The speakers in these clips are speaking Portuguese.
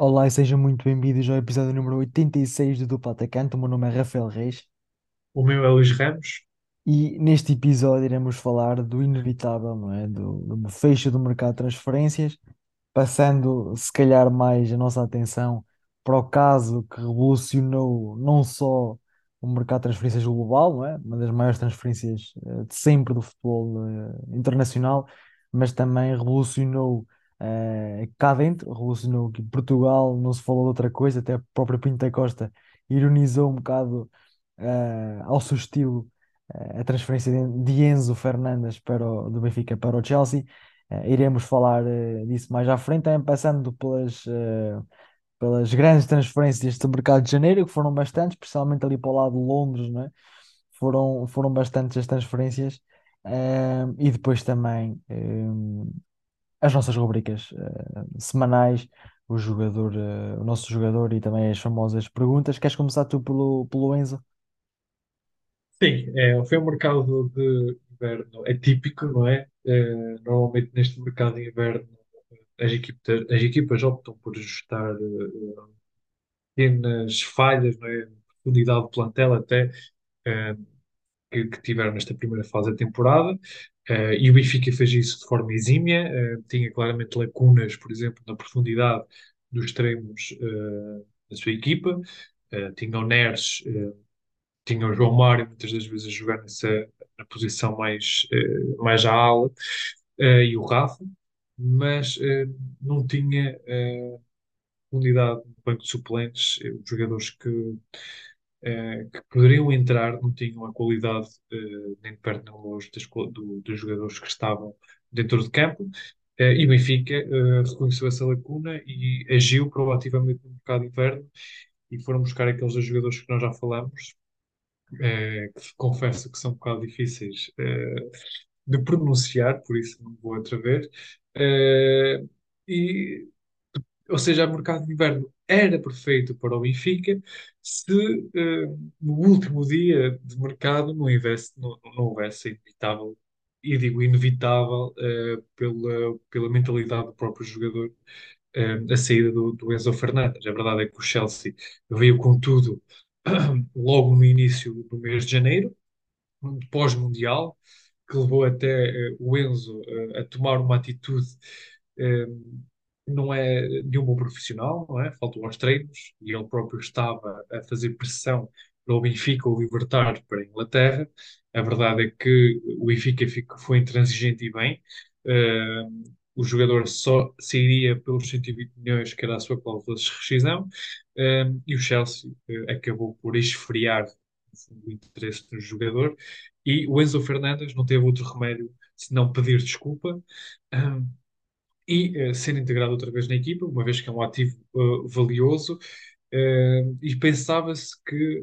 Olá e sejam muito bem-vindos ao episódio número 86 do Duplo Atacante. O meu nome é Rafael Reis O meu é Luís Ramos. e neste episódio iremos falar do inevitável, não é? Do, do fecho do mercado de transferências, passando se calhar mais a nossa atenção para o caso que revolucionou não só o mercado de transferências global, não é? Uma das maiores transferências eh, de sempre do futebol eh, internacional, mas também revolucionou eh, cá dentro, revolucionou aqui Portugal, não se falou de outra coisa, até o próprio Pinto da Costa ironizou um bocado eh, ao seu estilo eh, a transferência de Enzo Fernandes para o, do Benfica para o Chelsea. Eh, iremos falar disso mais à frente, também passando pelas, pelas grandes transferências do mercado de janeiro, que foram bastantes, especialmente ali para o lado de Londres, não é? Foram, foram bastantes as transferências. E depois também as nossas rubricas eh, semanais, o jogador, eh, o nosso jogador e também as famosas perguntas. Queres começar tu pelo, pelo Enzo? Sim, é, foi um mercado de inverno atípico, não é? É, normalmente neste mercado de inverno as equipas, as equipas optam por ajustar eh, pequenas falhas, não é? Profundidade de plantel até eh, que, que tiveram nesta primeira fase da temporada. Eh, e o Benfica fez isso de forma exímia, eh, tinha claramente lacunas, por exemplo, na profundidade dos extremos eh, da sua equipa. Tinha o Neres tinha o João Mário muitas das vezes a jogar nessa na posição mais, mais à ala, e o Rafa, mas não tinha unidade no banco de suplentes, os jogadores que, que poderiam entrar não tinham a qualidade eh, nem de perto nem de longe dos jogadores que estavam dentro de campo. Eh, e o Benfica eh, reconheceu essa lacuna e agiu proativamente no mercado interno e foram buscar aqueles dois jogadores que nós já falamos, eh, que confesso que são um bocado difíceis eh, de pronunciar, por isso não vou atrever. Eh, e, ou seja, o mercado de inverno era perfeito para o Benfica se eh, no último dia de mercado não houvesse, não, não houvesse inevitável, e digo inevitável, eh, pela, pela mentalidade do próprio jogador, eh, a saída do, do Enzo Fernandes. A verdade é que o Chelsea veio com tudo logo no início do mês de janeiro, pós-mundial, que levou até eh, o Enzo eh, a tomar uma atitude que não é de um bom profissional, não é? Faltou aos treinos e ele próprio estava a fazer pressão para o Benfica o libertar para a Inglaterra. A verdade é que o Benfica foi intransigente e bem. Eh, o jogador só sairia pelos 120 milhões, que era a sua cláusula de rescisão, eh, e o Chelsea eh, acabou por esfriar o interesse do jogador e o Enzo Fernandes não teve outro remédio senão pedir desculpa e eh, ser integrado outra vez na equipa, uma vez que é um ativo eh, valioso. eh, e pensava-se que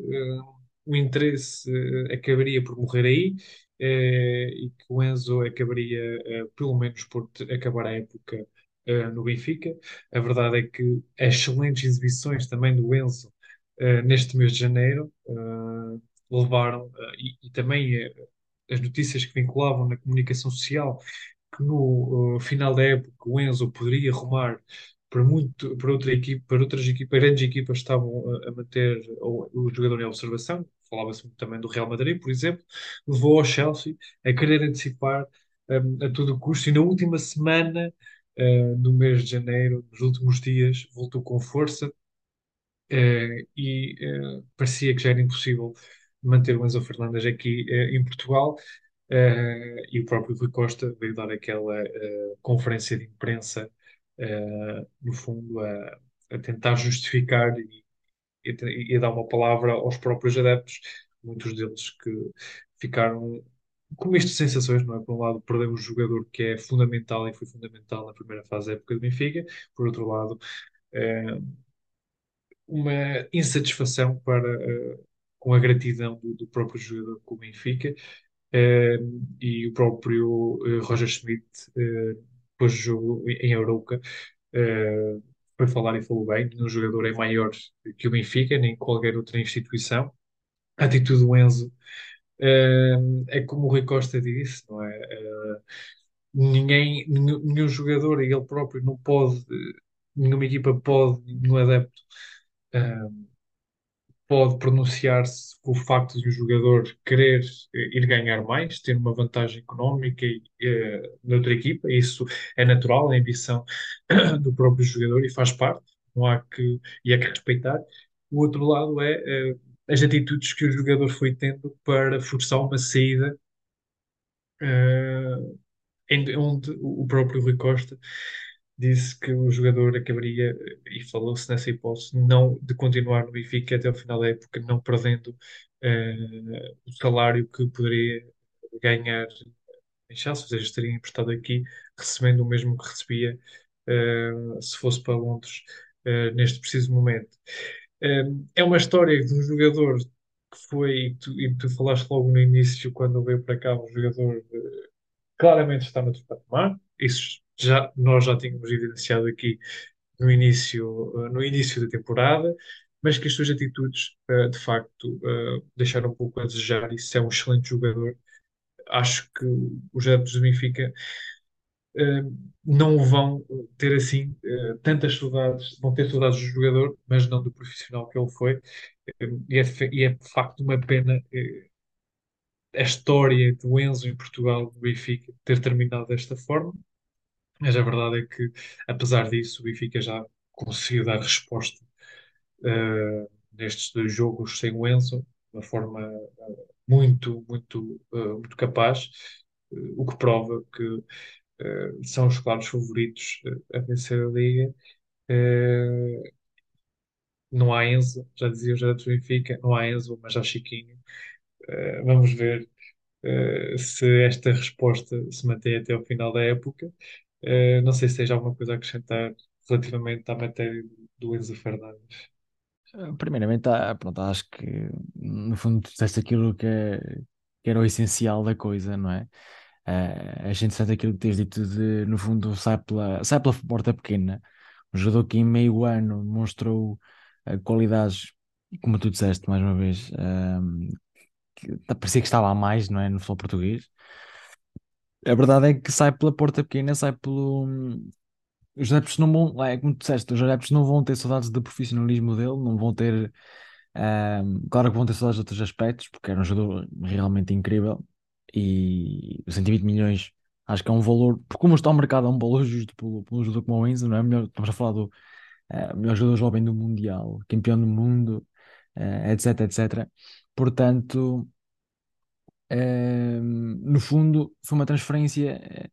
o interesse acabaria por morrer aí e que o Enzo acabaria, pelo menos, por acabar a época no Benfica. A verdade é que as excelentes exibições também do Enzo neste mês de janeiro levaram, e, e também as notícias que vinculavam na comunicação social que no uh, final da época o Enzo poderia rumar para muito para outra equipe, para outras equipas, grandes equipas estavam a, manter o, o jogador em observação. Falava-se também do Real Madrid, por exemplo, levou ao Chelsea a querer antecipar um, a todo custo e na última semana uh, do mês de janeiro, nos últimos dias, voltou com força uh, e parecia que já era impossível manter o Enzo Fernandes aqui em Portugal. Uh, e o próprio Rui Costa veio dar aquela uh, conferência de imprensa, uh, no fundo, a, a tentar justificar e, e, e, dar uma palavra aos próprios adeptos, muitos deles que ficaram com de sensações, não é? Por um lado, perdemos um jogador que é fundamental e foi fundamental na primeira fase da época do Benfica, por outro lado, uma insatisfação para, com a gratidão do, do próprio jogador com o Benfica e o próprio eh, Roger Schmidt, eh, depois do jogo em Arouca, eh, foi falar e falou bem, nenhum jogador é maior que o Benfica, nem qualquer outra instituição. A atitude do Enzo é como o Rui Costa disse, não é? Ninguém, nenhum, nenhum jogador, e ele próprio, não pode nenhuma equipa pode, nenhum adepto, pode pronunciar-se com o facto de o jogador querer eh, ir ganhar mais, ter uma vantagem económica e, noutra equipa. Isso é natural, é a ambição do próprio jogador e faz parte, não há que, e é que respeitar. O outro lado é eh, as atitudes que o jogador foi tendo para forçar uma saída em- onde o próprio Rui Costa disse que o jogador acabaria, e falou-se nessa hipótese, não de continuar no Benfica até o final da época, não perdendo eh, o salário que poderia ganhar em Chelsea, ou seja, estaria emprestado aqui, recebendo o mesmo que recebia eh, se fosse para Londres eh, neste preciso momento. É uma história de um jogador que foi, e tu, e tu falaste logo no início, quando veio para cá, um jogador claramente está no patamar. Isso já, nós já tínhamos evidenciado aqui no início, eh, no início da temporada, mas que as suas atitudes, eh, de facto, eh, deixaram um pouco a desejar. Isso é um excelente jogador. Acho que os adeptos do Benfica não vão ter assim tantas saudades, vão ter saudades do jogador, mas não do profissional que ele foi. E é, e é de facto uma pena a história do Enzo em Portugal, do Benfica, ter terminado desta forma. Mas a verdade é que, apesar disso, o Benfica já conseguiu dar resposta eh, nestes dois jogos sem o Enzo, de uma forma eh, muito, muito, eh, muito capaz, o que prova que são os claros favoritos a vencer a Liga. Não há Enzo, já dizia o Gerardo do Benfica, não há Enzo, mas há Chiquinho. Vamos ver eh, se esta resposta se mantém até ao final da época. Eh, não sei se tens alguma coisa a acrescentar relativamente à matéria do Enzo Fernandes. Eh, Primeiramente, pronto, acho que no fundo tu disseste aquilo que, é- que era o essencial da coisa, não é? Eh, acho interessante aquilo que tens dito de, no fundo, sai pela, sai pela porta pequena. Um jogador que em meio ano demonstrou eh, qualidades, como tu disseste mais uma vez, que parecia que estava a mais, não é? No futebol português. A verdade é que sai pela porta pequena, sai pelo. Os adeptos não vão, é como tu disseste, os adeptos não vão ter saudades do profissionalismo dele, não vão ter. ehm, claro que vão ter saudades de outros aspectos, porque era um jogador realmente incrível e os 120 milhões acho que é um valor, porque como está o mercado, é um valor justo por um jogador como o Enzo, não é? Melhor, estamos a falar do eh, melhor jogador jovem do Mundial, campeão do mundo, eh, etc, etc. Portanto. No fundo, foi uma transferência eh,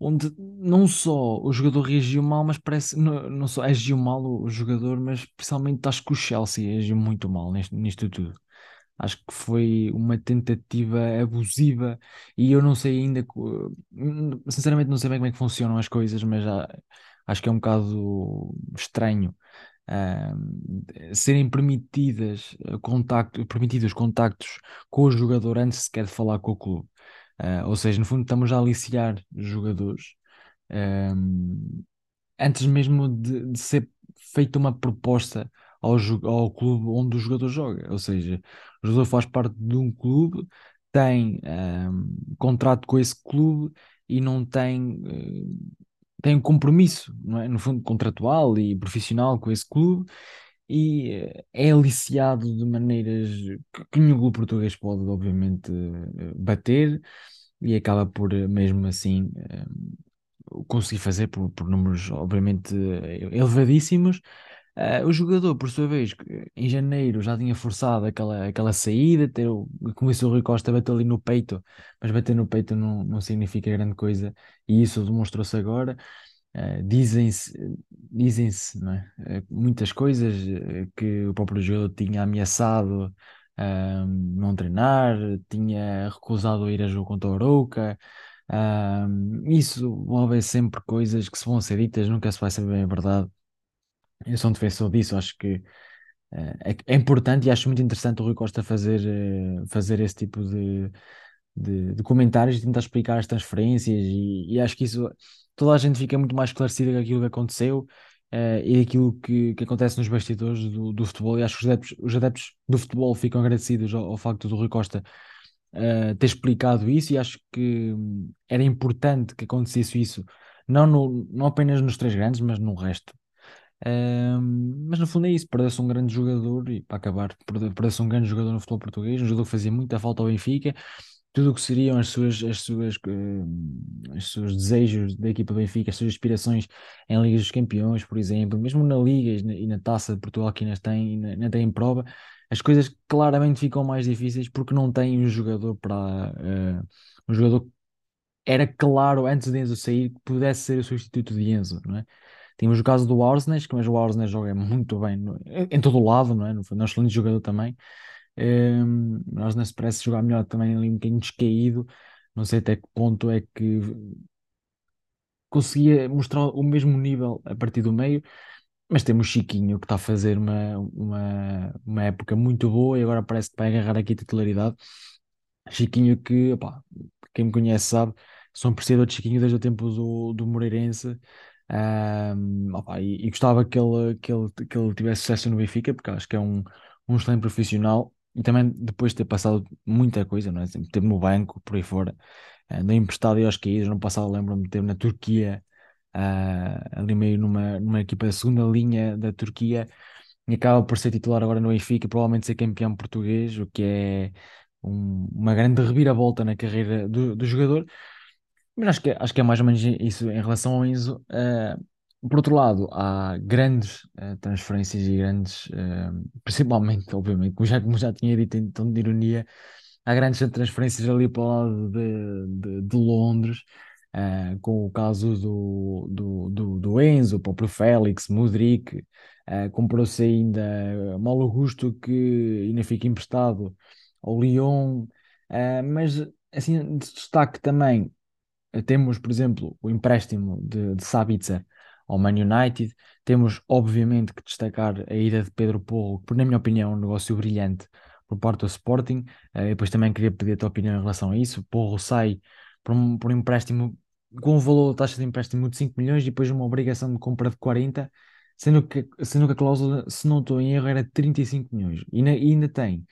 onde não só o jogador reagiu mal, mas parece não, não só agiu mal o, jogador, mas principalmente acho que o Chelsea agiu muito mal neste, nisto tudo. Acho que foi uma tentativa abusiva e eu não sei ainda, hum, sinceramente, não sei bem como é que funcionam as coisas, mas já, acho que é um bocado estranho ahm, serem permitidas eh, contacto, permitidos contactos com o jogador antes sequer de falar com o clube. Ah, ou seja, no fundo, estamos a aliciar jogadores ahm, antes mesmo de, de ser feita uma proposta ao, ao clube onde o jogador joga. Ou seja, o jogador faz parte de um clube, tem ahm, contrato com esse clube e não tem. eh, tem um compromisso, é? No fundo, contratual e profissional com esse clube e eh, é aliciado de maneiras que, nenhum clube português pode, obviamente, eh, bater e acaba por, eh, mesmo assim, conseguir fazer por, por números, obviamente, elevadíssimos. Eh, o jogador, por sua vez, que em janeiro já tinha forçado aquela, aquela saída, ter, o- começou o Rui Costa a bater ali no peito, mas bater no peito não, não significa grande coisa, e isso demonstrou-se agora. Eh, dizem-se, não é? Eh, muitas coisas eh, que o próprio jogador tinha ameaçado ahm, não treinar, tinha recusado ir a jogo contra o Arouca. ahm, isso vão sempre coisas que se vão ser ditas, nunca se vai saber bem a verdade. Eu sou um defensor disso, acho que eh, é, é importante e acho muito interessante o Rui Costa fazer, eh, fazer esse tipo de, de, de comentários tentar explicar as transferências e, e acho que isso toda a gente fica muito mais esclarecida com aquilo que aconteceu eh, e aquilo que, que acontece nos bastidores do, do futebol e acho que os adeptos, os adeptos do futebol ficam agradecidos ao, ao facto do Rui Costa eh, ter explicado isso e acho que hum, era importante que acontecesse isso não, no, não apenas nos três grandes, mas no resto. Mas no fundo é isso, perdeu-se um grande jogador e para acabar, perde- perdeu-se um grande jogador no futebol português, um jogador que fazia muita falta ao Benfica, tudo o que seriam as suas, as suas, eh, os seus desejos da equipa Benfica, as suas aspirações em Ligas dos Campeões, por exemplo, mesmo na Liga e na, e na Taça de Portugal que ainda tem, ainda tem em prova, as coisas claramente ficam mais difíceis porque não tem um jogador para eh, um jogador era claro antes de Enzo sair que pudesse ser o substituto de Enzo, não é? Tínhamos o caso do Arsnes, que mas o Arsnes joga muito bem no- em todo o lado, não é? No fundo, é um excelente jogador também. Um, o Arsnes parece jogar melhor também ali um bocadinho descaído. Não sei até que ponto é que conseguia mostrar o mesmo nível a partir do meio, mas temos Chiquinho que está a fazer uma, uma, uma época muito boa e agora parece que vai agarrar aqui a titularidade. Chiquinho que, opá, quem me conhece sabe, sou um de Chiquinho desde o tempo do, do Moreirense. Ahm, opá, e, e gostava que ele, que ele, que ele tivesse sucesso no Benfica, porque acho que é um, um excelente profissional e também depois de ter passado muita coisa, não é? Teve no banco, por aí fora, andou emprestado e aos caídos. No passado lembro-me de ter na Turquia, ah, ali meio numa, numa equipa da segunda linha da Turquia e acaba por ser titular agora no Benfica, provavelmente ser campeão português, o que é um- uma grande reviravolta na carreira do, do jogador. Mas acho que, acho que é mais ou menos isso em relação ao Enzo. Eh, por outro lado, há grandes eh, transferências e grandes, eh, principalmente, obviamente, como já, como já tinha dito em tom de ironia, há grandes transferências ali para o lado de, de, de Londres, com o caso do, do, do, do Enzo, o próprio Félix, Mudryk, eh, comprou-se ainda Malo Augusto, que ainda fica emprestado ao Lyon, mas assim, de destaque também. Temos, por exemplo, o empréstimo de, de Sabitzer ao Man United. Temos, obviamente, que destacar a ida de Pedro Porro, que, na minha opinião, é um negócio brilhante por parte do Sporting. Eh, depois também queria pedir a tua opinião em relação a isso. Porro sai por um, por um empréstimo com um valor de taxa de empréstimo de 5 milhões e depois uma obrigação de compra de 40, sendo que, sendo que a cláusula, se não estou em erro, era 35 milhões. E ainda, e ainda tem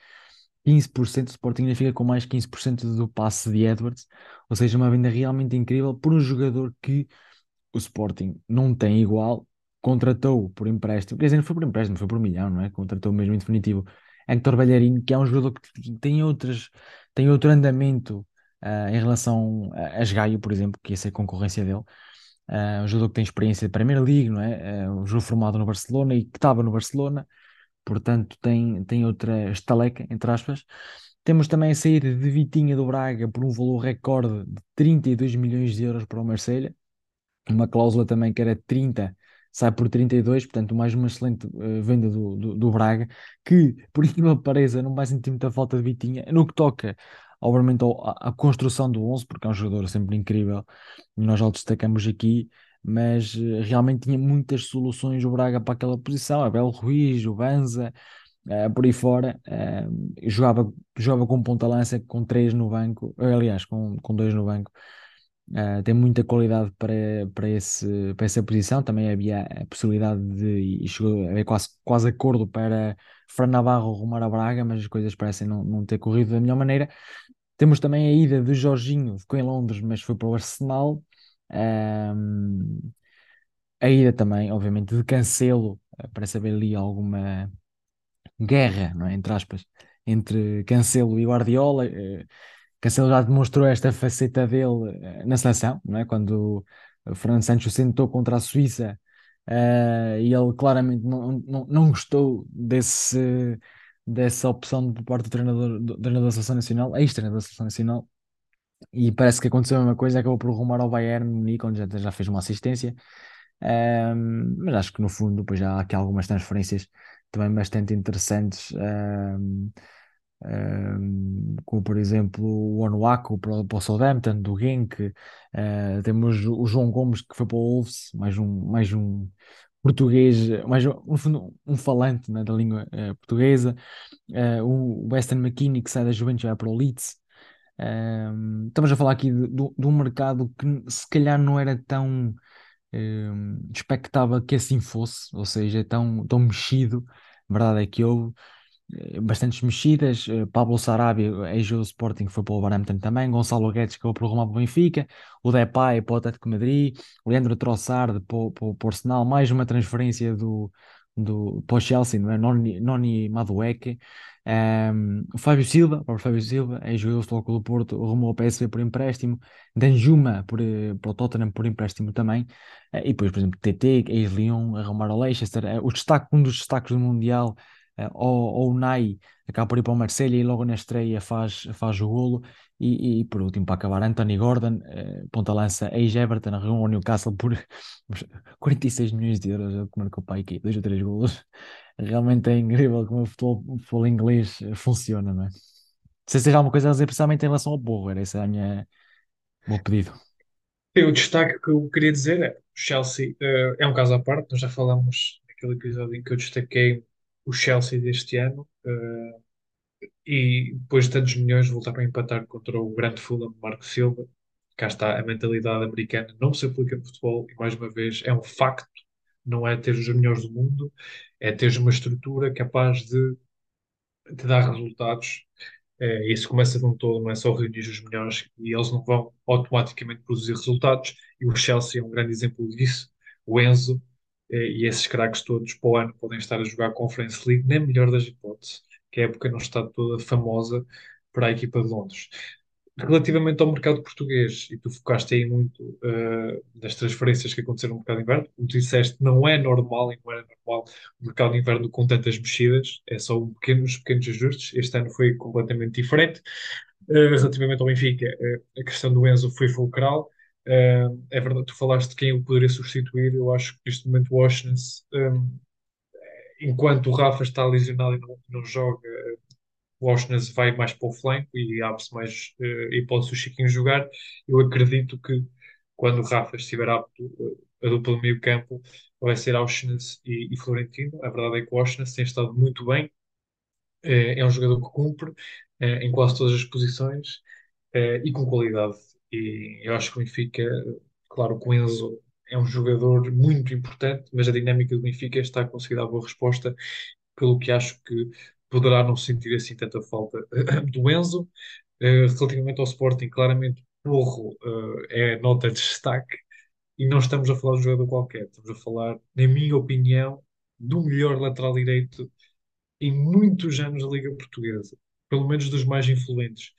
15%, o Sporting ainda fica com mais 15% do passe de Edwards, ou seja, uma venda realmente incrível por um jogador que o Sporting não tem igual, contratou por empréstimo, quer dizer, não foi por empréstimo, foi por um milhão, não é? Contratou mesmo em definitivo Héctor Bellerin, que é um jogador que tem outras, tem outro andamento ah, em relação a, a Gaio, por exemplo, que ia ser concorrência dele. Ah, um jogador que tem experiência de Premier League, não é? Ah, um jogador formado no Barcelona e que estava no Barcelona, portanto tem, tem outra estaleca, entre aspas. Temos também a saída de Vitinha do Braga por um valor recorde de 32 milhões de euros para o Marselha uma cláusula também que era 30, sai por 32, portanto, mais uma excelente eh, venda do, do, do Braga, que, por incrível que pareça, não vai sentir muita falta de Vitinha, no que toca, obviamente, à, construção do 11, porque é um jogador sempre incrível, nós já o destacamos aqui, mas eh, realmente tinha muitas soluções o Braga para aquela posição, Abel Ruiz, o Banza, eh, por aí fora, eh, jogava, jogava com ponta-lança, com três no banco, aliás, com, com dois no banco, Uh, tem muita qualidade para, para, esse, para essa posição. Também havia a possibilidade de, e chegou a haver quase, quase acordo para Fran Navarro rumar a Braga, mas as coisas parecem não, não ter corrido da melhor maneira. Temos também a ida de Jorginho, ficou em Londres, mas foi para o Arsenal. Um, a ida também, obviamente, de Cancelo, uh, para saber ali alguma guerra, não é? entre aspas, entre Cancelo e Guardiola. Uh, Cancelo já demonstrou esta faceta dele eh, na seleção, não é? Quando o Fernando Santos sentou contra a Suíça eh, e ele claramente não, não, não gostou desse, dessa opção por parte do treinador, do treinador da Seleção Nacional, ex-treinador da Seleção Nacional, e parece que aconteceu a mesma coisa, acabou por rumar ao Bayern Munique, onde já, já fez uma assistência, Ehm, mas acho que no fundo depois já há aqui algumas transferências também bastante interessantes. ehm, um, como por exemplo o Onuaku para, para o Southampton, do Genk, uh, temos o João Gomes que foi para o Wolves, mais um, mais um português, mais um, um falante né, da língua uh, portuguesa, uh, o Weston McKinney que sai da Juventus vai para o Leeds. Estamos a falar aqui de, de, um mercado que se calhar não era tão expectável que assim fosse, ou seja, tão, tão mexido. A verdade é que houve. eh, bastantes mexidas. eh, Pablo Sarabia, ex-jogador do Sporting, foi para o Wolverhampton também. Gonçalo Guedes, que foi para o Roma para o Benfica. O Depay para o Atlético Madrid. Leandro Trossard para, o- para, o- para o Arsenal. Mais uma transferência do, do, para o Chelsea, não é? Noni, Noni Madueke. Ehm, o Fábio Silva, o Fábio Silva, ex-jogador do Futebol Clube do Porto, rumou ao PSV por empréstimo. Danjuma por, eh, para o Tottenham por empréstimo também. Eh, E depois, por exemplo, TT, ex-Lyon, arrumar ao Leicester. Eh, O destaque, um dos destaques do Mundial eh, ou, Nai acaba por ir para o Marselha e logo na estreia faz, faz o golo. E, e por último, para acabar, Anthony Gordon, eh, ponta-lança ex-Everton, arrumou ao Newcastle por 46 milhões de euros, é que marcou para aqui, dois ou três golos. Realmente é incrível como o futebol, o futebol inglês funciona, não é? Se vocês alguma coisa a dizer, principalmente em relação ao Borro, era esse a minha, o meu pedido. O destaque que eu queria dizer é o Chelsea eh, é um caso à parte, nós já falamos naquele episódio em que eu destaquei o Chelsea deste ano eh, e depois de tantos milhões voltaram a empatar contra o grande Fulham Marco Silva. Cá está, a mentalidade americana não se aplica no futebol e mais uma vez é um facto, não é ter os melhores do mundo, é ter uma estrutura capaz de, de dar resultados é, isso começa de um todo, não é só reunir os melhores e eles não vão automaticamente produzir resultados. E o Chelsea é um grande exemplo disso. O Enzo eh, e esses craques todos para o ano podem estar a jogar Conference League, na melhor das hipóteses, que a época não está toda famosa para a equipa de Londres. Relativamente ao mercado português, e tu focaste aí muito eh, das transferências que aconteceram no mercado de inverno, como tu disseste, não é normal e não era normal o mercado de inverno com tantas mexidas, é só um pequeno, uns pequenos ajustes. Este ano foi completamente diferente. Eh, relativamente ao Benfica, eh, a questão do Enzo foi fulcral. É verdade, tu falaste de quem o poderia substituir. Eu acho que neste momento o Washington, enquanto o Rafa está lesionado e não, não joga, o Auschwitz vai mais para o flanco e abre-se mais uh, hipótese o Chiquinho jogar. Eu acredito que quando o Rafa estiver apto, uh, a dupla do meio campo vai ser Auschwitz e, e, Florentino. A verdade é que o Auschwitz tem estado muito bem, uh, é um jogador que cumpre em quase todas as posições e com qualidade. E eu acho que o Benfica, claro, o Enzo é um jogador muito importante, mas a dinâmica do Benfica está a conseguir dar boa resposta pelo que acho que poderá não sentir assim tanta falta do Enzo. Uh, relativamente ao Sporting, claramente Porro uh, é nota de destaque e não estamos a falar de um jogador qualquer, estamos a falar, na minha opinião, do melhor lateral direito em muitos anos da Liga Portuguesa, pelo menos dos mais influentes.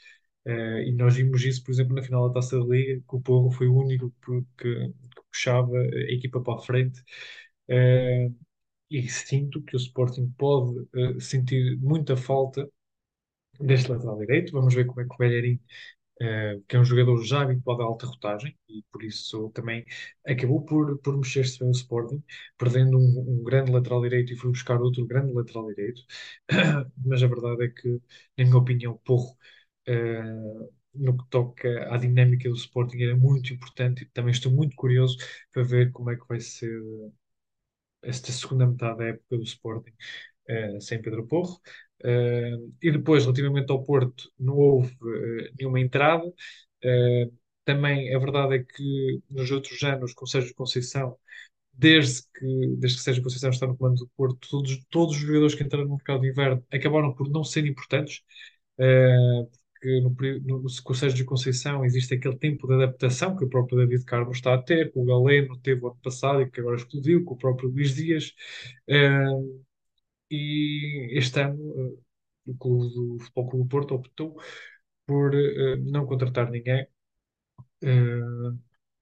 Uh, e nós vimos isso, por exemplo, na final da Taça da Liga, que o Porro foi o único que, puxava a equipa para a frente. E sinto que o Sporting pode uh, sentir muita falta deste lateral direito. Vamos ver como é que o Bellerin, uh, que é um jogador já habituado à alta rotagem, e por isso também acabou por, por mexer-se bem o Sporting, perdendo um, um, grande lateral direito e foi buscar outro grande lateral direito. Mas a verdade é que, na minha opinião, Porro. Uh, no que toca à dinâmica do Sporting era muito importante e também estou muito curioso para ver como é que vai ser esta segunda metade da época do Sporting uh, sem Pedro Porro. Uh, e depois, relativamente ao Porto, não houve uh, nenhuma entrada. também a verdade é que nos outros anos, com Sérgio Conceição, desde que, desde que Sérgio Conceição está no comando do Porto, todos, todos os jogadores que entraram no mercado de inverno acabaram por não ser importantes. Porque no, no, com o Sérgio Conceição existe aquele tempo de adaptação que o próprio David Carmo está a ter, que o Galeno teve ano passado e que agora explodiu, com o próprio Luís Dias. Uh, e este ano uh, o clube do Futebol Clube do Porto optou por uh, não contratar ninguém.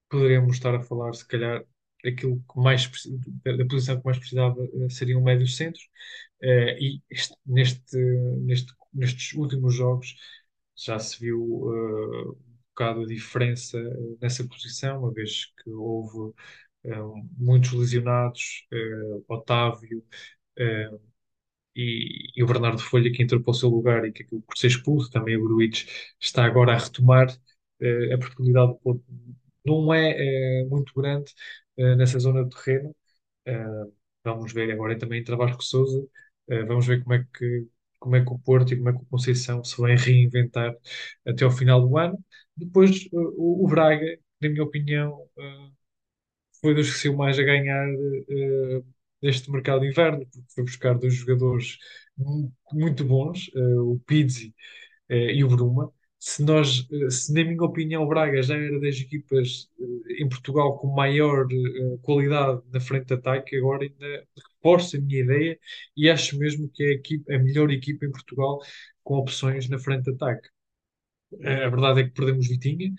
poderíamos estar a falar, se calhar, aquilo que mais da posição que mais precisava seria um médio centro. e este, neste, neste, nestes últimos jogos já se viu uh, um bocado a diferença nessa posição, uma vez que houve uh, muitos lesionados, uh, Otávio e, e, o Bernardo Folha que entrou para o seu lugar e que acabou por ser expulso, também o Gruitch está agora a retomar a oportunidade do Porto não é muito grande nessa zona de terreno. vamos ver agora também em Vasco Souza, vamos ver como é que como é que o Porto e como é que o Conceição se vai reinventar até ao final do ano. Depois, o, o Braga, na minha opinião, uh, foi dos que saiu mais a ganhar uh, neste mercado de inverno, porque foi buscar dois jogadores mu- muito bons, eh, o Pizzi eh, e o Bruma. Se nós, eh, se na minha opinião o Braga já era das equipas eh, em Portugal com maior eh, qualidade na frente de ataque, agora ainda reforço a minha ideia e acho mesmo que é a, equipa, a melhor equipa em Portugal com opções na frente de ataque. A verdade é que perdemos Vitinha,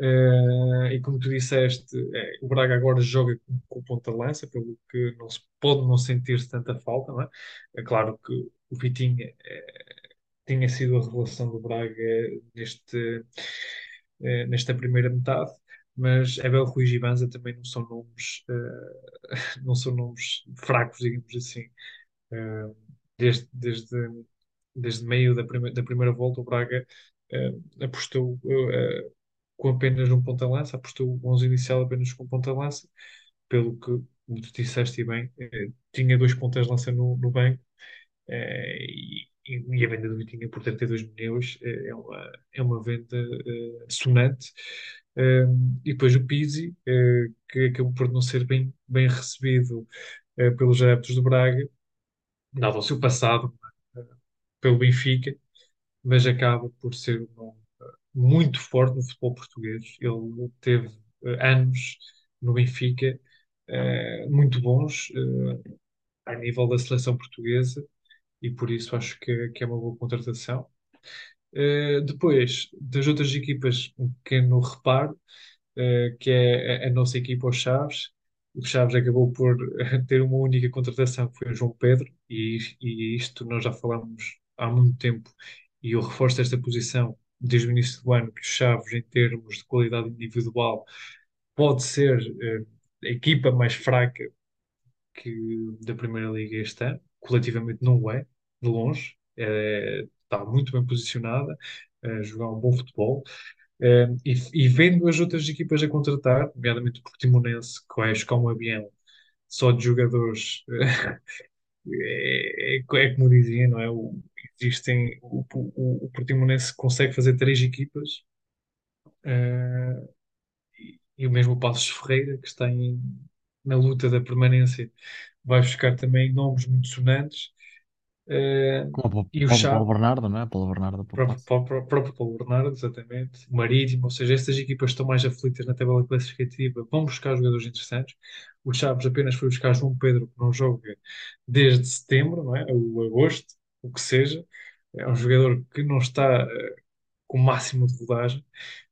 eh, e como tu disseste, eh, o Braga agora joga com, com ponta-lança, pelo que não se pode não sentir-se tanta falta, não é? É claro que o Vitinha eh, tinha sido a revelação do Braga neste, eh, nesta primeira metade, mas Abel Ruiz e Banza também não são nomes, eh, não são nomes fracos, digamos assim. Eh, desde, desde, desde meio da, prime da primeira volta, o Braga apostou com apenas um ponta-lança, apostou o 11 inicial apenas com ponta-lança, pelo que, como tu disseste bem, tinha dois pontas-lança no, no banco e, e a venda do Vitinha por 32 milhões eh, é uma, é uma venda eh, sonante. Eh, e depois o Pizzi, eh, que acabou por não ser bem, bem recebido eh, pelos adeptos do Braga, dado o seu passado pelo Benfica, mas acaba por ser um muito forte no futebol português. Ele teve anos no Benfica muito bons a nível da seleção portuguesa e por isso acho que, que é uma boa contratação. Eh, depois, das outras equipas, um pequeno reparo, eh, que é a, a nossa equipa, os Chaves. O Chaves acabou por ter uma única contratação, que foi o João Pedro, e, e isto nós já falamos há muito tempo, e eu reforço esta posição desde o início do ano, que o Chaves, em termos de qualidade individual, pode ser eh, a equipa mais fraca que da Primeira Liga este ano, coletivamente não é, de longe, É, está muito bem posicionada, a jogar um bom futebol. Eh, e, e vendo as outras equipas a contratar, nomeadamente o Portimonense, que vai buscar um avião só de jogadores, é, é, é como dizia, não é? O, existem, o, o, o Portimonense consegue fazer três equipas, eh, e, o mesmo Passos Ferreira, que está em, na luta da permanência, vai buscar também nomes muito sonantes. Eh, Como e o Paulo, Paulo Chá, Bernardo, não é? Paulo Bernardo próprio, próprio, próprio Paulo Bernardo, exatamente, o Marítimo, ou seja, estas equipas estão mais aflitas na tabela classificativa, vão buscar jogadores interessantes. O Chaves apenas foi buscar João Pedro, que não joga desde setembro, não é? Ou agosto, o que seja. É um jogador que não está eh, com o máximo de rodagem.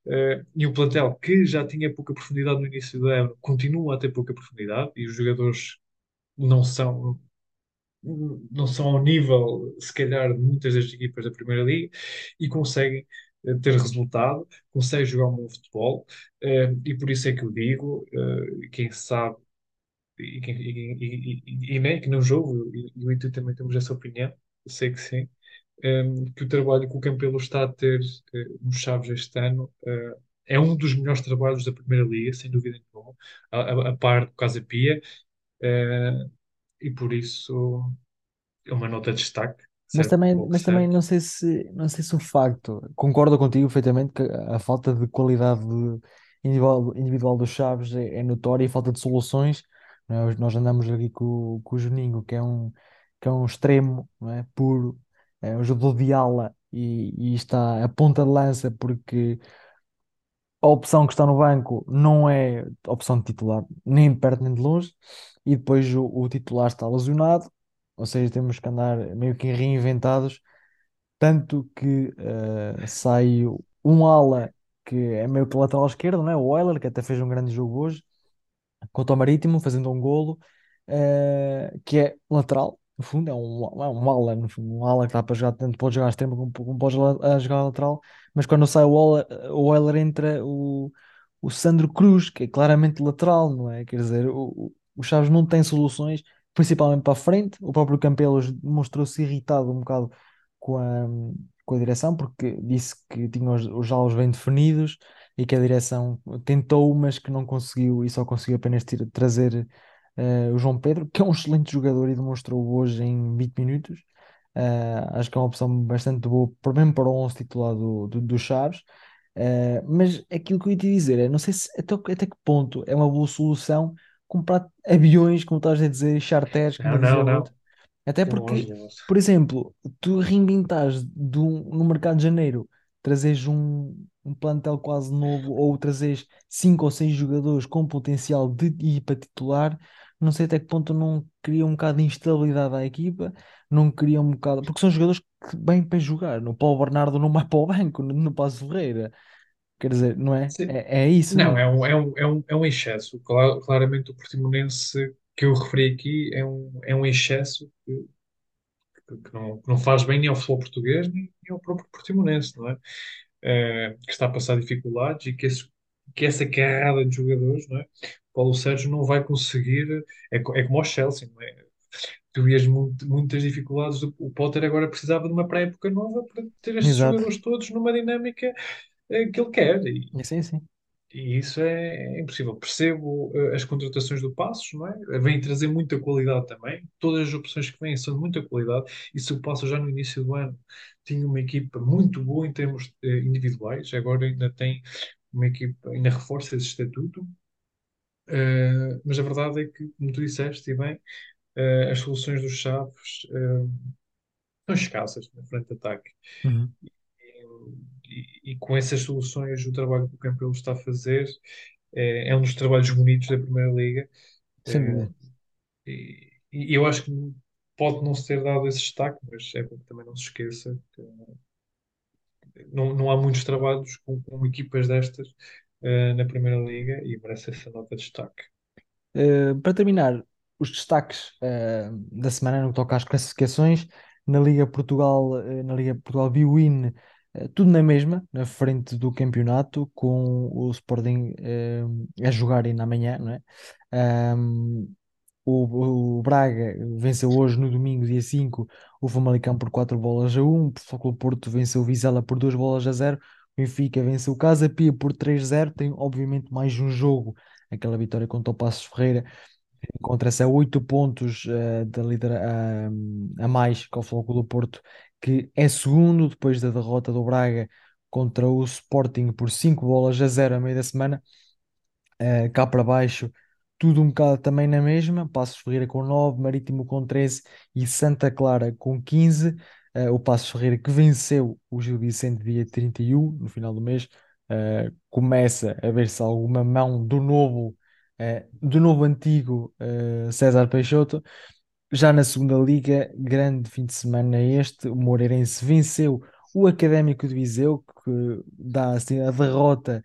Eh, e o plantel, que já tinha pouca profundidade no início da época, continua a ter pouca profundidade e os jogadores não são não são ao nível, se calhar, de muitas das equipas da Primeira Liga e conseguem eh, ter resultado, conseguem jogar um bom futebol, eh, e por isso é que eu digo, eh, quem sabe e, e, e, e, nem que não jogo, e e tu também temos essa opinião, sei que sim, que o trabalho que o Campelo está a ter nos Chaves este ano é um dos melhores trabalhos da Primeira Liga, sem dúvida nenhuma, a, a, a par do Casa Pia, eh, e por isso é uma nota de destaque, Mas certo? também, mas também não sei se, não sei se o facto, concordo contigo perfeitamente que a falta de qualidade de- individual, individual dos Chaves é, é notória e falta de soluções. é? Nós andamos aqui com, com o Juninho, que é um, que é um extremo, é? Puro, é um jogador de ala e, e está a ponta de lança porque a opção que está no banco não é opção de titular, nem de perto nem de longe, e depois o, o titular está lesionado, ou seja, temos que andar meio que reinventados tanto que eh, sai um ala que é meio que lateral esquerdo, não é? O Euler, que até fez um grande jogo hoje, contra o Marítimo, fazendo um golo, eh, que é lateral, no fundo, é um, é um ala, no fundo, um ala que dá para jogar, tanto pode jogar extremo como, como pode jogar, a jogar lateral, mas quando sai o Euler, o Euler entra o, o Sandro Cruz, que é claramente lateral, não é? Quer dizer, o, o Chaves não tem soluções, principalmente para a frente, o próprio Campelo mostrou-se irritado um bocado com a, com a direção, porque disse que tinha os, os alvos bem definidos e que a direção tentou, mas que não conseguiu e só conseguiu apenas tira- trazer eh, o João Pedro, que é um excelente jogador e demonstrou hoje em 20 minutos. Eh, acho que é uma opção bastante boa, mesmo para o 11 titular do, do, do Chaves. Eh, mas aquilo que eu ia te dizer é, não sei se até, até que ponto é uma boa solução, comprar aviões, como estás a dizer, charters, como Não, não, outro. não. Até porque, por exemplo, tu reinventares no mercado de janeiro, trazes um, um plantel quase novo ou trazes cinco ou seis jogadores com potencial de ir para titular, não sei até que ponto não cria um bocado de instabilidade à equipa, não cria um bocado, porque são jogadores que vêm para jogar. No Paulo Bernardo não vai para o banco, no, Paço Ferreira. Quer dizer, não é? É, é isso Não, mesmo. é um, é um, é um, é um excesso. Cla- Claramente o Portimonense que eu referi aqui é um, é um excesso que, que- que não, que não faz bem nem ao futebol português nem, nem ao próprio Portimonense, não é? Eh, que está a passar dificuldades e que, esse, que essa carrada de jogadores, não é? Paulo Sérgio não vai conseguir, é, é como o Chelsea, não é? Tu vias muito- muitas dificuldades. O Potter agora precisava de uma pré-época nova para ter estes Exato. jogadores todos numa dinâmica eh, que ele quer. Sim, sim. E isso é, é impossível. Percebo eh, as contratações do Passos, não é? Vêm trazer muita qualidade também. Todas as opções que vêm são de muita qualidade. E se o Passos já no início do ano tinha uma equipa muito boa em termos eh, individuais, agora ainda tem uma equipa, ainda reforça esse estatuto. Eh, mas a verdade é que, como tu disseste, e bem, eh, as soluções dos Chaves eh, são escassas na frente de ataque. Uhum. E, com essas soluções, o trabalho que o Campelo está a fazer é, é um dos trabalhos bonitos da Primeira Liga. Sem Eh, dúvida. e, e eu acho que pode não se ter dado esse destaque, mas é bom que também não se esqueça que não, não há muitos trabalhos com, com equipas destas eh, na Primeira Liga e merece essa nota de destaque. Uh, para terminar, os destaques uh, da semana no que toca às classificações, na Liga Portugal, uh, na Liga Portugal Bwin, uh, tudo na mesma, na frente do campeonato, com o Sporting a jogar ainda amanhã, não é? Um, o, o Braga venceu hoje no domingo, dia 5, o Famalicão por 4 bolas a 1, o Futebol Porto venceu o Vizela por 2 bolas a 0, o Benfica venceu o Casa Pia por 3-0, tem obviamente mais um jogo, aquela vitória contra o Passos Ferreira, encontra-se a 8 pontos uh, da lidera a, a mais que o Futebol do Porto, que é segundo depois da derrota do Braga contra o Sporting por 5 bolas a 0 a meio da semana. Uh, cá para baixo, tudo um bocado também na mesma. Passos Ferreira com 9, Marítimo com 13 e Santa Clara com 15. Uh, o Passos Ferreira que venceu o Gil Vicente dia 31, no final do mês. Uh, começa a ver-se alguma mão do novo, do novo antigo César Peixoto. Já na segunda liga, grande fim de semana este, o Moreirense venceu o Académico de Viseu, que dá assim a derrota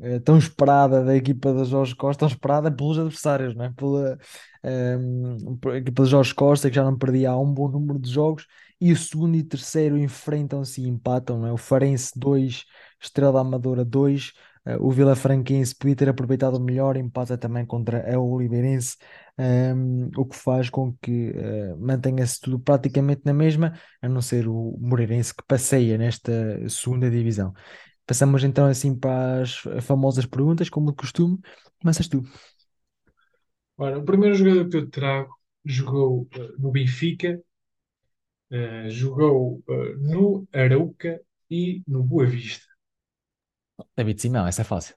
eh, tão esperada da equipa de Jorge Costa, tão esperada pelos adversários, não é? Pela ehm, por- equipa de Jorge Costa, que já não perdia há um bom número de jogos, e o segundo e terceiro enfrentam-se e empatam, não é? O Farense 2, Estrela Amadora 2, eh, o Vila Franquense podia ter aproveitado melhor, empata também contra a Oliveirense, ehm, o que faz com que eh, mantenha-se tudo praticamente na mesma, a não ser o Moreirense que passeia nesta segunda divisão. Passamos então assim para as famosas perguntas, como de costume. Começas tu. Ora, o primeiro jogador que eu trago jogou eh, no Benfica, eh, jogou eh, no Arauca e no Boa Vista. David Simão, essa é fácil.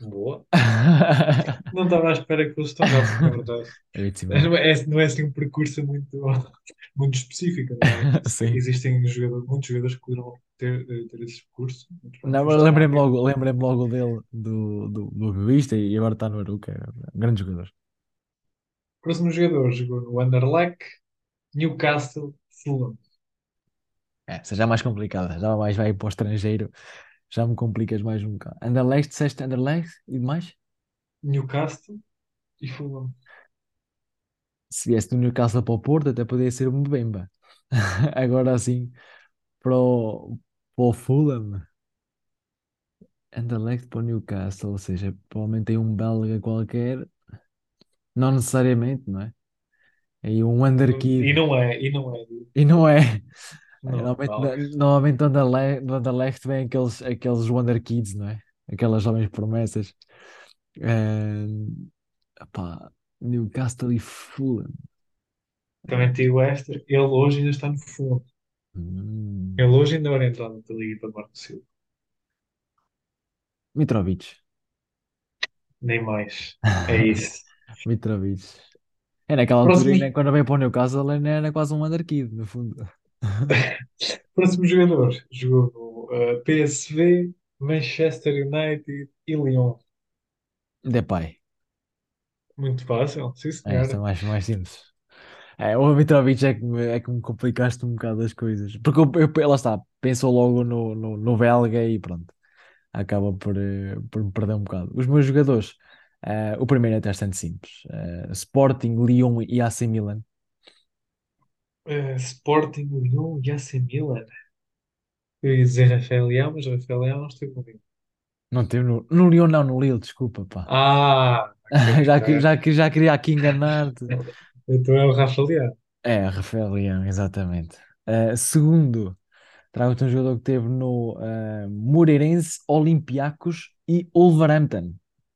Boa. Não estava à espera que fosse tão rápido, na verdade. David Simão. Não é, não é assim um percurso muito, muito específico, não é? Sim. Existem jogadores, muitos jogadores que poderão ter, eh, ter esse percurso. Não, mas lembrei-me logo, lembrei-me logo dele, do, do, do Boavista e agora está no Aruca. É grande jogador. Próximo jogador jogou no Anderlecht, Newcastle, Fulham. É, essa já é mais complicada, já mais vai para o estrangeiro, já me complicas mais um bocado. Anderlecht, disseste Anderlecht e mais? Newcastle e Fulham. Se viesse do Newcastle para o Porto, até poderia ser um Mbemba. Agora assim, para o, para o Fulham. Anderlecht para o Newcastle, ou seja, provavelmente tem um belga qualquer, não necessariamente, não é? Aí um Under E não é, e não é. e não é. Não, Normalmente, belga. normalmente do Anderlecht, do Anderlecht vem aqueles, aqueles Wonder Kids, não é? Aquelas jovens promessas. Epá, Newcastle e Fulham. Também digo esta, ele hoje ainda está no fundo. Hum. Ele hoje ainda vai entrar na Liga para Marco Silva. Mitrovic. Nem mais. É isso. Mitrovic. É naquela altura, Próximo, ainda quando veio para o Newcastle, ele era quase um Wonder Kid, no fundo. próximo jogador. Jogou no eh, PSV, Manchester United e Lyon. Depay. Muito fácil, sim É, esta é mais, mais simples. É, o Mitrovic é que, me, é que me complicaste um bocado as coisas. Porque eu, eu, lá está, pensou logo no, no, no belga e pronto. Acaba por, eh, por me perder um bocado. Os meus jogadores, eh, o primeiro é até bastante simples. Eh, Sporting, Lyon e AC Milan. Eh, Sporting, Lyon e AC Milan. Eu ia dizer Rafael Leão, mas Rafael Leão não esteve Lyon. Não teve no, no Lyon, não, no Lille, desculpa, pá. Ah, Já, que- já, que- já queria aqui enganar-te. Então é o Rafa Leão. É, Rafael Leão, exatamente. Eh, segundo, trago-te um jogador que teve no eh, Moreirense, Olympiacos e Wolverhampton.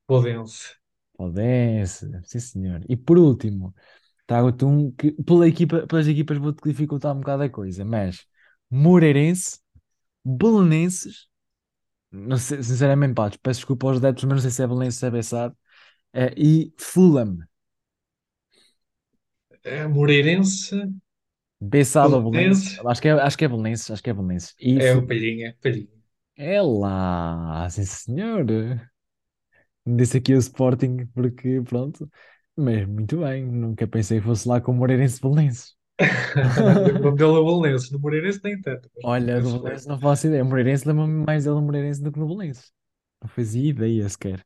Podense. Odense, sim senhor. E por último, trago-te um que pela equipa, pelas equipas vou-te dificultar um bocado a coisa, mas Moreirense, Belenenses, não sei, sinceramente, pá, peço desculpa aos adeptos, mas não sei se é Belenenses ou se é Bessade, eh, e Fulham, É Moreirense, Bessade ou Belenenses, acho que é, acho que é Belenenses, acho que é Belenenses, e É o. Palhinha, Palhinha. É lá, sim senhor. Disse aqui o Sporting porque, pronto, mas muito bem, nunca pensei que fosse lá com o Moreirense Belenenses. Lembro-me dele a Belenenses. No Moreirense nem tanto, mas no Olha, do Belenenses não faço ideia. O Moreirense lembra-me mais dele no Moreirense do que no Belenenses. Não fazia ideia sequer.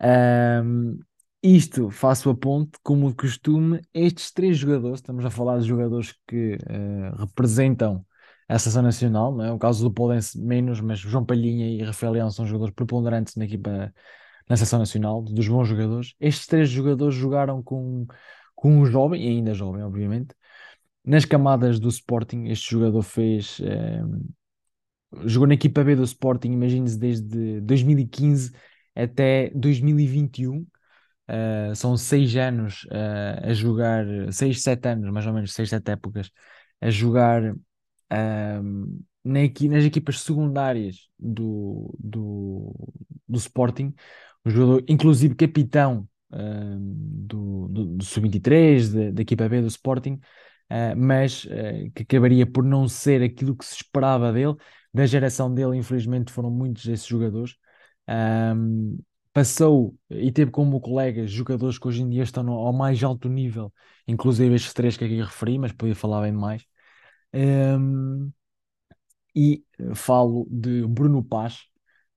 Ahm, isto faço a ponte, como de costume, estes três jogadores, estamos a falar de jogadores que eh, representam a seleção nacional, não é? O caso do Podense menos, mas João Palhinha e Rafael Leão são jogadores preponderantes na equipa, na seleção nacional, dos bons jogadores. Estes três jogadores jogaram com, com um jovem, e ainda jovem, obviamente. Nas camadas do Sporting, este jogador fez, eh, jogou na equipa B do Sporting, imagine-se, desde 2015 até 2021. Uh, são seis anos uh, a jogar, seis, sete anos, mais ou menos, seis, sete épocas, a jogar um, na equi- nas equipas secundárias do, do, do Sporting, um jogador, inclusive capitão um, do, do, do Sub-23, da equipa B do Sporting, uh, mas uh, que acabaria por não ser aquilo que se esperava dele. Da geração dele, infelizmente, foram muitos desses jogadores. Passou e teve como colegas jogadores que hoje em dia estão ao mais alto nível, inclusive estes três que aqui referi, mas podia falar bem mais. Um, e falo de Bruno Paz,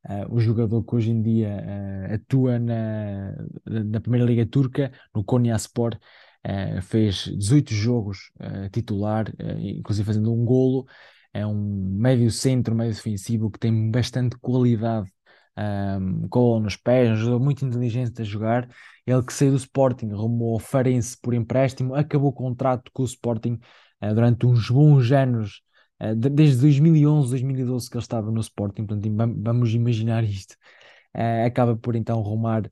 eh, o jogador que hoje em dia eh, atua na, na Primeira Liga Turca, no Konyaspor, eh, fez 18 jogos titular, inclusive fazendo um golo. É um médio centro, médio defensivo que tem bastante qualidade, um, com nos pés, um jogador muito inteligente a jogar. Ele que saiu do Sporting, rumou ao Farense por empréstimo, acabou o contrato com o Sporting durante uns bons anos desde 2011, 2012 que ele estava no Sporting, portanto, vam- vamos imaginar isto. Eh, acaba por então rumar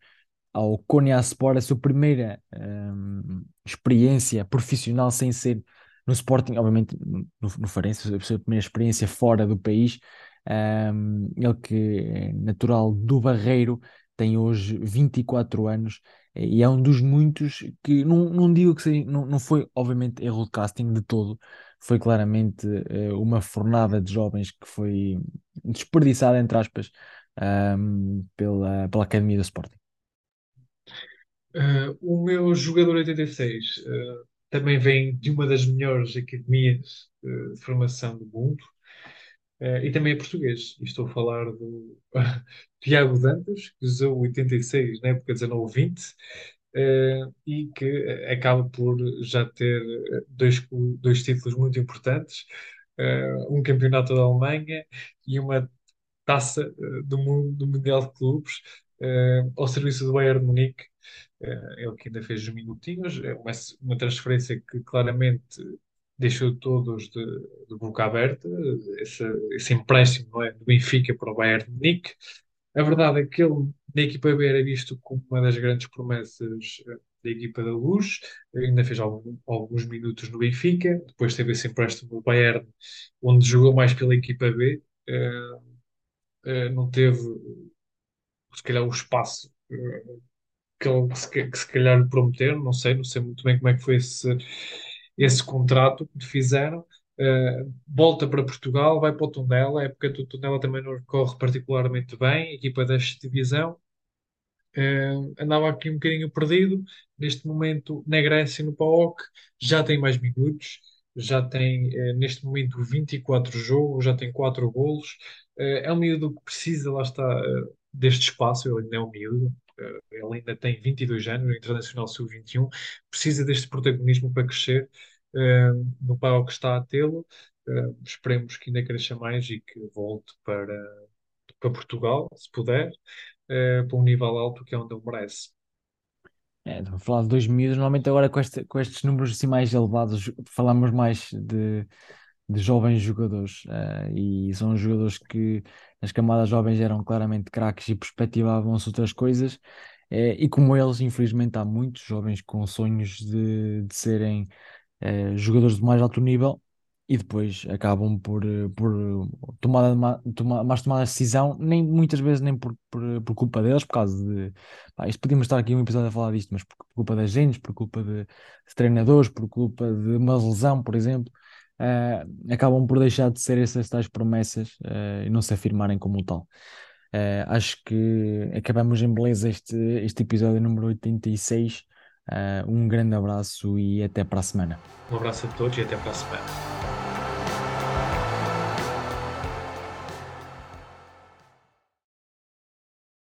ao Konyaspor, a sua primeira ehm, experiência profissional sem ser no Sporting, obviamente no, no Farense, a sua primeira experiência fora do país. Ehm, ele que é natural do Barreiro, tem hoje 24 anos eh, e é um dos muitos que não, não digo que seja, não, não foi obviamente erro de casting de todo, foi claramente eh, uma fornada de jovens que foi desperdiçada, entre aspas, ehm, pela, pela Academia do Sporting. Uh, o meu jogador 86 uh, também vem de uma das melhores academias uh, de formação do mundo uh, e também é português. E estou a falar do Tiago Dantas, que usou 86 na época 19-20 uh, e que uh, acaba por já ter uh, dois, dois títulos muito importantes, uh, um campeonato da Alemanha e uma taça do, mundo, do Mundial de Clubes ao serviço do Bayern Munique. Ele que ainda fez os minutinhos, é uma, uma transferência que claramente deixou todos de, de boca aberta, esse, esse empréstimo é, do Benfica para o Bayern de Munique. A verdade é que ele, na equipa B, era visto como uma das grandes promessas uh, da equipa da Luz, ainda fez algum, alguns minutos no Benfica, depois teve esse empréstimo do Bayern, onde jogou mais pela equipa B. Uh, Uh, não teve, se calhar, o espaço uh, que, ele- que, se, que se calhar lhe prometeram, não sei, não sei muito bem como é que foi esse, esse contrato que fizeram. Uh, volta para Portugal, vai para o Tondela, a época do Tondela também não corre particularmente bem, equipa desta divisão. Uh, andava aqui um bocadinho perdido. Neste momento, na Grécia, no PAOK, já tem mais minutos, já tem uh, neste momento 24 jogos, já tem 4 golos. É um miúdo que precisa, lá está, deste espaço. Ele ainda é um miúdo, ele ainda tem 22 anos, no Internacional Sub-21, precisa deste protagonismo para crescer. Uh, no PAOK está a tê-lo. Uh, esperemos que ainda cresça mais e que volte para, para Portugal, se puder para um nível alto que é onde ele merece. É, a falar de dois miúdos, normalmente agora com, este- com estes números assim mais elevados, falamos mais de, de jovens jogadores, eh, e são jogadores que nas camadas jovens eram claramente craques e perspectivavam-se outras coisas, eh, e como eles, infelizmente, há muitos jovens com sonhos de, de serem eh, jogadores de mais alto nível e depois acabam por, eh, por tomar mais tomar a decisão, nem muitas vezes nem por, por, por culpa deles, por causa de. Pá, isto podíamos estar aqui um episódio a falar disto, mas por, culpa das gentes, por culpa de, de treinadores, por culpa de uma lesão, por exemplo, eh, acabam por deixar de ser essas tais promessas eh, e não se afirmarem como tal. Eh, acho que acabamos em beleza este, este episódio número 86. Uh, um grande abraço e até para a semana. Um abraço a todos e até para a semana.